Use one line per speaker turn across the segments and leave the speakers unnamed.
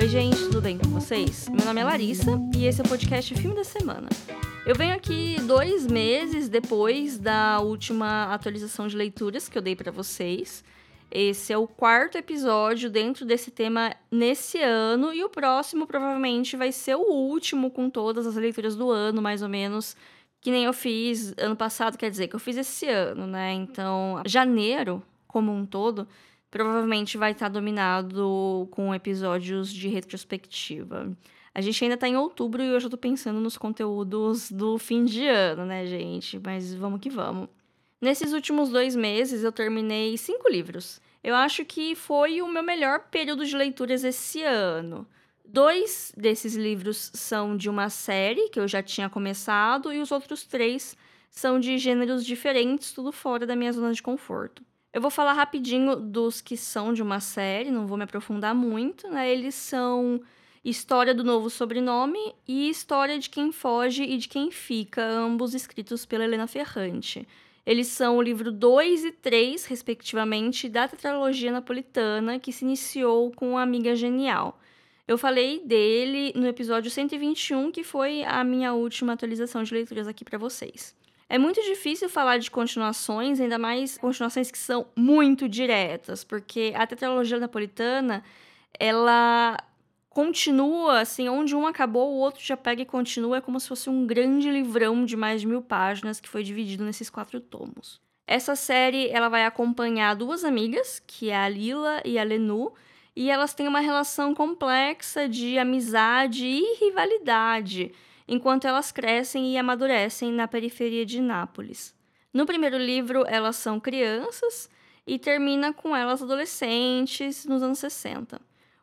Oi, gente, tudo bem com vocês? Meu nome é Larissa e esse é o podcast Filme da Semana. Eu venho aqui dois meses depois da última atualização de leituras que eu dei para vocês. Esse é o quarto episódio dentro desse tema nesse ano e o próximo provavelmente vai ser o último com todas as leituras do ano, mais ou menos, que nem eu fiz ano passado, quer dizer, que eu fiz esse ano, né? Então, janeiro, como um todo, provavelmente vai estar dominado com episódios de retrospectiva. A gente ainda tá em outubro e eu já tô pensando nos conteúdos do fim de ano, né, gente? Mas vamos que vamos. Nesses últimos dois meses eu terminei cinco livros. Eu acho que foi o meu melhor período de leituras esse ano. Dois desses livros são de uma série que eu já tinha começado, e os outros três são de gêneros diferentes, tudo fora da minha zona de conforto. Eu vou falar rapidinho dos que são de uma série, não vou me aprofundar muito, né? Eles são História do Novo Sobrenome e História de Quem Foge e de Quem Fica, ambos escritos pela Helena Ferrante. Eles são o livro 2 e 3, respectivamente, da tetralogia napolitana, que se iniciou com a Amiga Genial. Eu falei dele no episódio 121, que foi a minha última atualização de leituras aqui para vocês. É muito difícil falar de continuações, ainda mais continuações que são muito diretas, porque a tetralogia napolitana, ela continua, assim, onde um acabou, o outro já pega e continua, é como se fosse um grande livrão de mais de mil páginas que foi dividido nesses quatro tomos. Essa série, ela vai acompanhar duas amigas, que é a Lila e a Lenu, e elas têm uma relação complexa de amizade e rivalidade, enquanto elas crescem e amadurecem na periferia de Nápoles. No primeiro livro, elas são crianças e termina com elas adolescentes nos anos 60.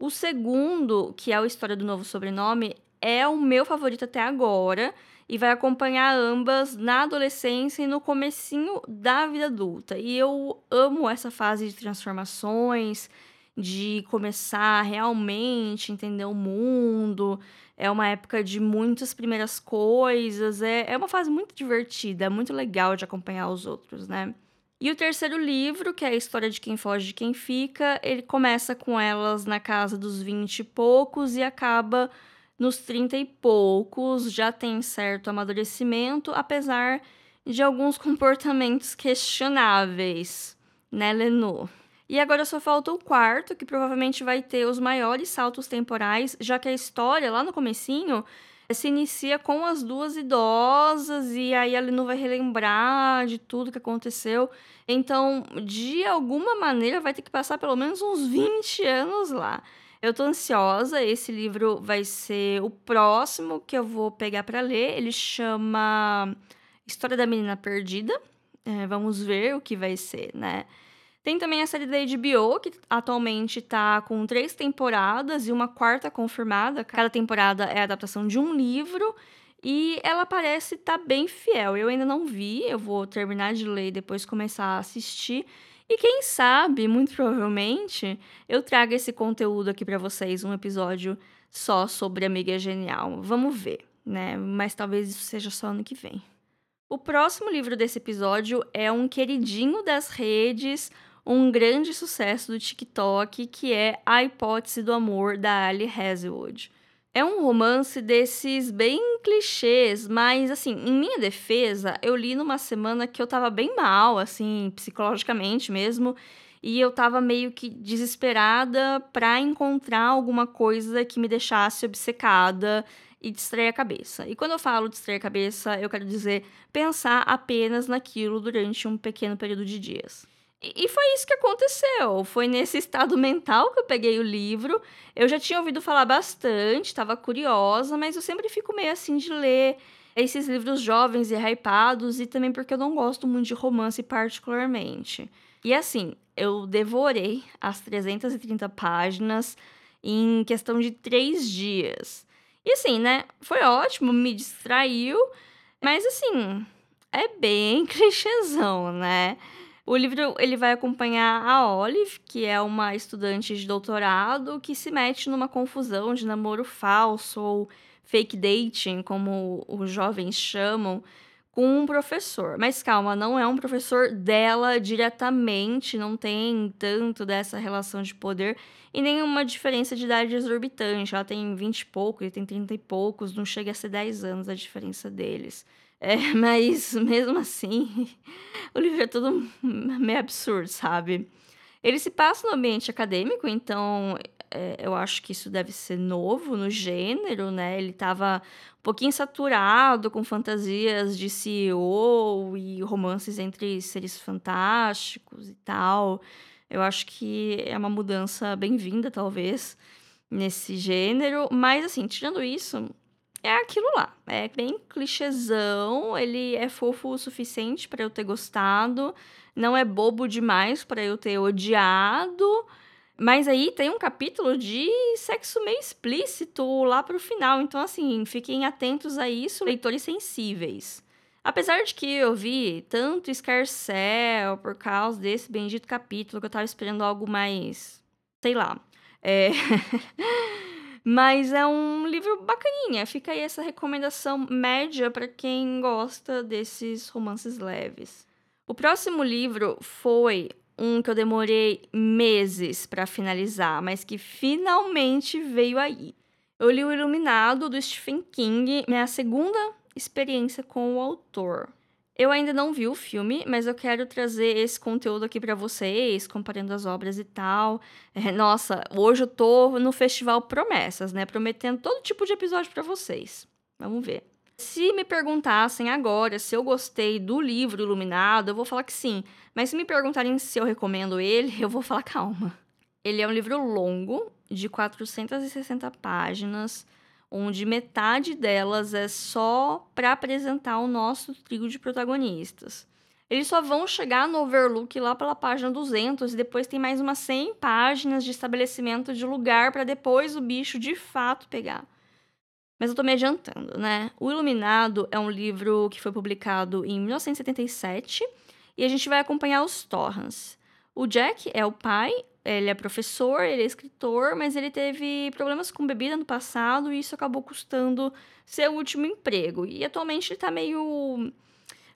O segundo, que é a história do novo sobrenome, é o meu favorito até agora e vai acompanhar ambas na adolescência e no comecinho da vida adulta. E eu amo essa fase de transformações, de começar realmente entender o mundo, é uma época de muitas primeiras coisas, é, é uma fase muito divertida, é muito legal de acompanhar os outros, né? E o terceiro livro, que é a história de quem foge de quem fica, ele começa com elas na casa dos vinte e poucos e acaba nos trinta e poucos, já tem certo amadurecimento, apesar de alguns comportamentos questionáveis, né, Lenu? E agora só falta o quarto, que provavelmente vai ter os maiores saltos temporais, já que a história, lá no comecinho, se inicia com as duas idosas e aí ela não vai relembrar de tudo que aconteceu. Então, de alguma maneira, vai ter que passar pelo menos uns 20 anos lá. Eu tô ansiosa, esse livro vai ser o próximo que eu vou pegar para ler. Ele chama História da Menina Perdida. É, vamos ver o que vai ser, né? Tem também a série da HBO, que atualmente tá com três temporadas e uma quarta confirmada. Cada temporada é a adaptação de um livro. E ela parece estar tá bem fiel. Eu ainda não vi, eu vou terminar de ler e depois começar a assistir. E quem sabe, muito provavelmente, eu trago esse conteúdo aqui para vocês, um episódio só sobre Amiga Genial. Vamos ver, né? Mas talvez isso seja só ano que vem. O próximo livro desse episódio é um queridinho das redes, um grande sucesso do TikTok, que é A Hipótese do Amor, da Ali Hazelwood. É um romance desses bem clichês, mas assim, em minha defesa, eu li numa semana que eu tava bem mal, assim, psicologicamente mesmo, e eu tava meio que desesperada para encontrar alguma coisa que me deixasse obcecada e distrair a cabeça. E quando eu falo distrair a cabeça, eu quero dizer pensar apenas naquilo durante um pequeno período de dias. E foi isso que aconteceu. Foi nesse estado mental que eu peguei o livro. Eu já tinha ouvido falar bastante, estava curiosa, mas eu sempre fico meio assim de ler esses livros jovens e hypados, e também porque eu não gosto muito de romance particularmente. E assim, eu devorei as 330 páginas em questão de três dias. E assim, né? Foi ótimo, me distraiu, mas assim, é bem clichêzão, né? O livro ele vai acompanhar a Olive, que é uma estudante de doutorado que se mete numa confusão de namoro falso ou fake dating, como os jovens chamam, com um professor. Mas calma, não é um professor dela diretamente, não tem tanto dessa relação de poder e nenhuma diferença de idade exorbitante. Ela tem 20 e pouco, ele tem 30 e poucos, não chega a ser 10 anos a diferença deles. É, mas mesmo assim, o livro é tudo meio absurdo, sabe? Ele se passa no ambiente acadêmico, então é, eu acho que isso deve ser novo no gênero, né? Ele estava um pouquinho saturado com fantasias de CEO e romances entre seres fantásticos e tal. Eu acho que é uma mudança bem-vinda, talvez, nesse gênero. Mas, assim, tirando isso, é aquilo lá. É bem clichêzão, ele é fofo o suficiente para eu ter gostado, não é bobo demais para eu ter odiado. Mas aí tem um capítulo de sexo meio explícito lá pro final. Então, assim, fiquem atentos a isso, leitores sensíveis. Apesar de que eu vi tanto escarcel por causa desse bendito capítulo, que eu tava esperando algo mais. sei lá. É. Mas é um livro bacaninha. Fica aí essa recomendação média para quem gosta desses romances leves. O próximo livro foi um que eu demorei meses para finalizar, mas que finalmente veio aí. Eu li O Iluminado do Stephen King, minha segunda experiência com o autor. Eu ainda não vi o filme, mas eu quero trazer esse conteúdo aqui para vocês, comparando as obras e tal. É, nossa, hoje eu tô no Festival Promessas, né? Prometendo todo tipo de episódio para vocês. Vamos ver. Se me perguntassem agora se eu gostei do livro Iluminado, eu vou falar que sim. Mas se me perguntarem se eu recomendo ele, eu vou falar calma. Ele é um livro longo, de 460 páginas onde metade delas é só para apresentar o nosso trio de protagonistas. Eles só vão chegar no Overlook lá pela página 200 e depois tem mais umas 100 páginas de estabelecimento de lugar para depois o bicho de fato pegar. Mas eu tô me adiantando, né? O Iluminado é um livro que foi publicado em 1977 e a gente vai acompanhar os Torrans. O Jack é o pai, ele é professor, ele é escritor, mas ele teve problemas com bebida no passado e isso acabou custando seu último emprego. E atualmente ele tá meio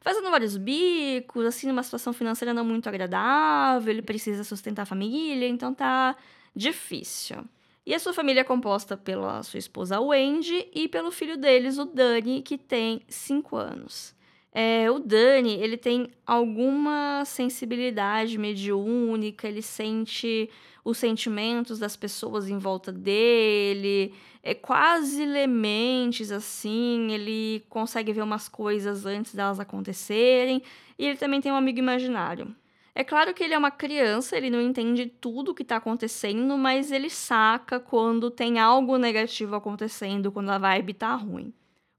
fazendo vários bicos, assim, numa situação financeira não muito agradável, ele precisa sustentar a família, então tá difícil. E a sua família é composta pela sua esposa Wendy e pelo filho deles, o Dani, que tem 5 anos. É, o Dani, ele tem alguma sensibilidade mediúnica, ele sente os sentimentos das pessoas em volta dele, é quase lementes assim, ele consegue ver umas coisas antes delas acontecerem, e ele também tem um amigo imaginário. É claro que ele é uma criança, ele não entende tudo o que está acontecendo, mas ele saca quando tem algo negativo acontecendo, quando a vibe tá ruim.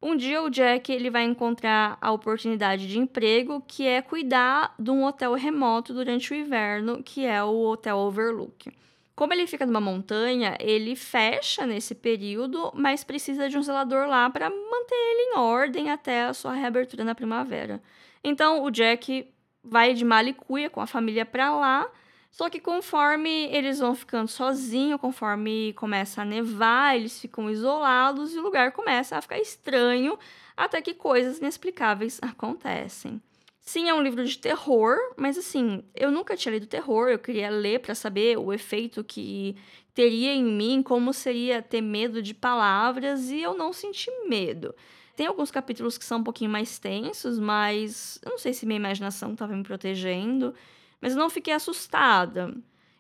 Um dia o Jack ele vai encontrar a oportunidade de emprego que é cuidar de um hotel remoto durante o inverno, que é o Hotel Overlook. Como ele fica numa montanha, ele fecha nesse período, mas precisa de um zelador lá para manter ele em ordem até a sua reabertura na primavera. Então o Jack vai de malicuia com a família para lá só que conforme eles vão ficando sozinhos, conforme começa a nevar, eles ficam isolados e o lugar começa a ficar estranho, até que coisas inexplicáveis acontecem. Sim, é um livro de terror, mas assim, eu nunca tinha lido terror, eu queria ler para saber o efeito que teria em mim, como seria ter medo de palavras, e eu não senti medo. Tem alguns capítulos que são um pouquinho mais tensos, mas eu não sei se minha imaginação estava me protegendo mas eu não fiquei assustada.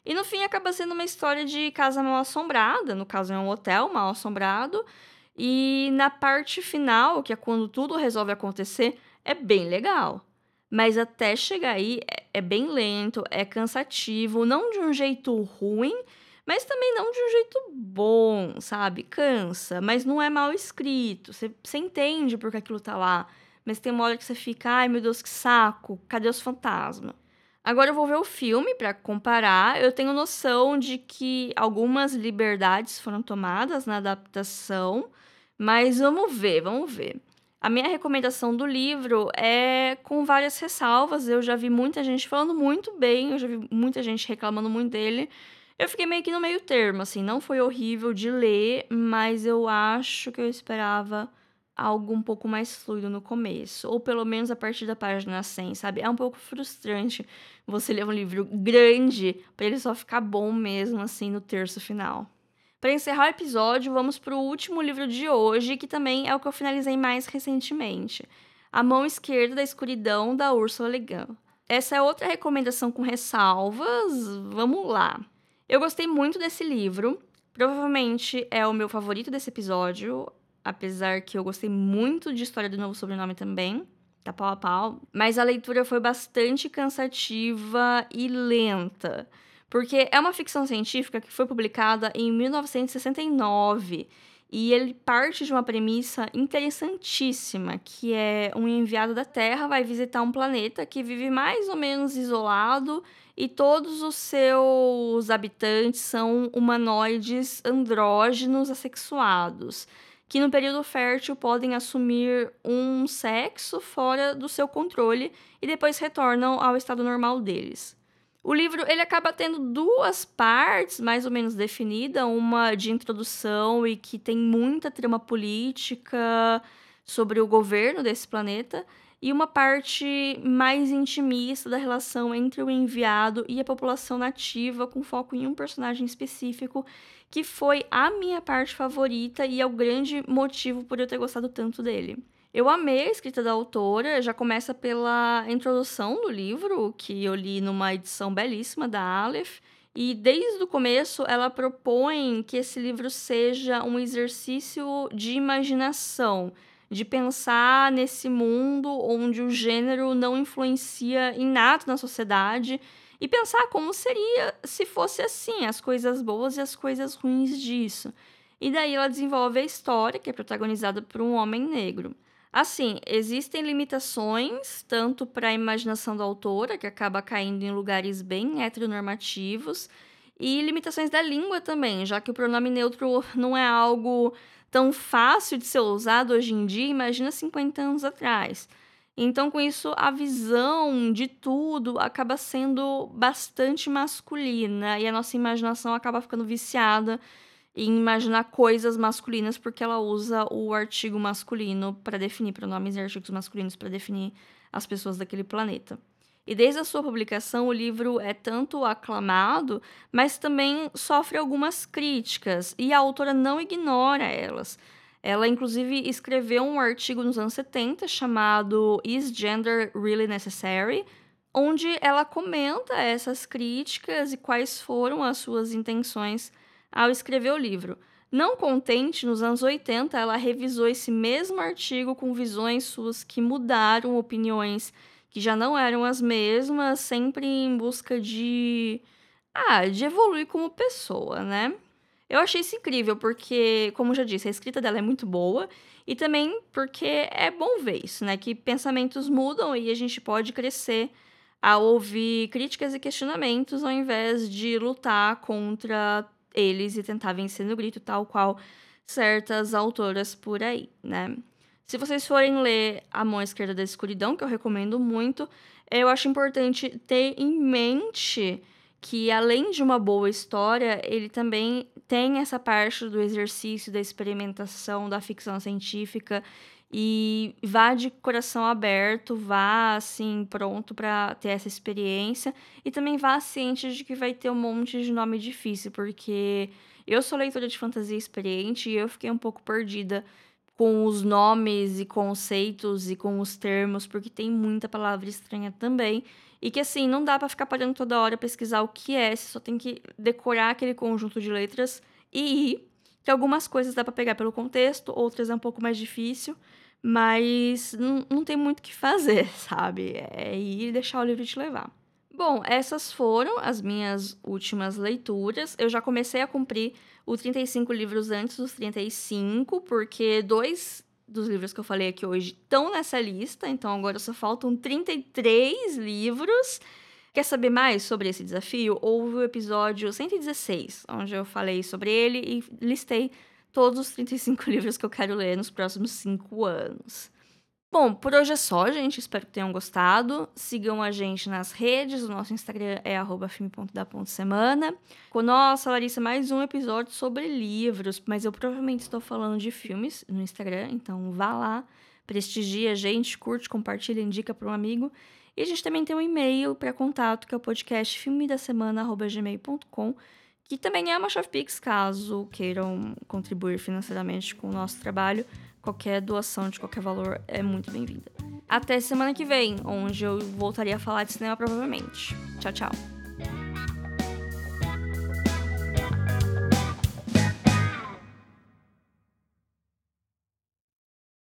E no fim acaba sendo uma história de casa mal assombrada, no caso é um hotel mal assombrado, e na parte final, que é quando tudo resolve acontecer, é bem legal. Mas até chegar aí é, é bem lento, é cansativo, não de um jeito ruim, mas também não de um jeito bom, sabe? Cansa, mas não é mal escrito. Você entende porque aquilo tá lá. Mas tem uma hora que você fica, ai meu Deus, que saco, cadê os fantasmas? Agora eu vou ver o filme para comparar. Eu tenho noção de que algumas liberdades foram tomadas na adaptação, mas vamos ver, vamos ver. A minha recomendação do livro é com várias ressalvas. Eu já vi muita gente falando muito bem, eu já vi muita gente reclamando muito dele. Eu fiquei meio que no meio termo, assim, não foi horrível de ler, mas eu acho que eu esperava algo um pouco mais fluido no começo, ou pelo menos a partir da página 100, sabe? É um pouco frustrante você ler um livro grande para ele só ficar bom mesmo assim no terço final. Para encerrar o episódio, vamos para o último livro de hoje, que também é o que eu finalizei mais recentemente. A Mão Esquerda da Escuridão, da Ursula Le Guin. Essa é outra recomendação com ressalvas. Vamos lá. Eu gostei muito desse livro. Provavelmente é o meu favorito desse episódio apesar que eu gostei muito de História do Novo Sobrenome também, tá pau a pau, mas a leitura foi bastante cansativa e lenta, porque é uma ficção científica que foi publicada em 1969 e ele parte de uma premissa interessantíssima, que é um enviado da Terra vai visitar um planeta que vive mais ou menos isolado e todos os seus habitantes são humanoides andrógenos assexuados que no período fértil podem assumir um sexo fora do seu controle e depois retornam ao estado normal deles. O livro ele acaba tendo duas partes mais ou menos definidas, uma de introdução e que tem muita trama política sobre o governo desse planeta, e uma parte mais intimista da relação entre o enviado e a população nativa, com foco em um personagem específico, que foi a minha parte favorita e é o grande motivo por eu ter gostado tanto dele. Eu amei a escrita da autora, já começa pela introdução do livro, que eu li numa edição belíssima da Aleph, e desde o começo ela propõe que esse livro seja um exercício de imaginação de pensar nesse mundo onde o gênero não influencia em nada na sociedade e pensar como seria se fosse assim, as coisas boas e as coisas ruins disso. E daí ela desenvolve a história, que é protagonizada por um homem negro. Assim, existem limitações, tanto para a imaginação da autora, que acaba caindo em lugares bem heteronormativos, e limitações da língua também, já que o pronome neutro não é algo tão fácil de ser usado hoje em dia, imagina 50 anos atrás. Então, com isso, a visão de tudo acaba sendo bastante masculina e a nossa imaginação acaba ficando viciada em imaginar coisas masculinas porque ela usa o artigo masculino para definir pronomes e artigos masculinos para definir as pessoas daquele planeta. E desde a sua publicação, o livro é tanto aclamado, mas também sofre algumas críticas, e a autora não ignora elas. Ela, inclusive, escreveu um artigo nos anos 70 chamado Is Gender Really Necessary? onde ela comenta essas críticas e quais foram as suas intenções ao escrever o livro. Não contente, nos anos 80, ela revisou esse mesmo artigo com visões suas que mudaram opiniões que já não eram as mesmas, sempre em busca de ah, de evoluir como pessoa, né? Eu achei isso incrível porque, como já disse, a escrita dela é muito boa e também porque é bom ver isso, né? Que pensamentos mudam e a gente pode crescer ao ouvir críticas e questionamentos ao invés de lutar contra eles e tentar vencer no grito, tal qual certas autoras por aí, né? Se vocês forem ler A Mão Esquerda da Escuridão, que eu recomendo muito, eu acho importante ter em mente que, além de uma boa história, ele também tem essa parte do exercício, da experimentação, da ficção científica. E vá de coração aberto, vá assim, pronto para ter essa experiência. E também vá ciente de que vai ter um monte de nome difícil, porque eu sou leitora de fantasia experiente e eu fiquei um pouco perdida com os nomes e conceitos e com os termos, porque tem muita palavra estranha também. E que assim, não dá para ficar parando toda hora pesquisar o que é, você só tem que decorar aquele conjunto de letras e ir. Que algumas coisas dá para pegar pelo contexto, outras é um pouco mais difícil, mas não, não tem muito o que fazer, sabe? É ir e deixar o livro te levar. Bom, essas foram as minhas últimas leituras. Eu já comecei a cumprir os 35 livros antes dos 35, porque dois dos livros que eu falei aqui hoje estão nessa lista, então agora só faltam 33 livros. Quer saber mais sobre esse desafio? Houve o episódio 116, onde eu falei sobre ele e listei todos os 35 livros que eu quero ler nos próximos 5 anos. Bom, por hoje é só, gente. Espero que tenham gostado. Sigam a gente nas redes. O nosso Instagram é filme.da.semana. Com nossa, Larissa, mais um episódio sobre livros. Mas eu provavelmente estou falando de filmes no Instagram. Então vá lá, prestigie a gente, curte, compartilha, indica para um amigo. E a gente também tem um e-mail para contato, que é o podcast filmedasemana.gmail.com, que também é uma chave Pix, caso queiram contribuir financeiramente com o nosso trabalho. Qualquer doação de qualquer valor é muito bem-vinda. Até semana que vem, onde eu voltaria a falar de cinema provavelmente. Tchau, tchau.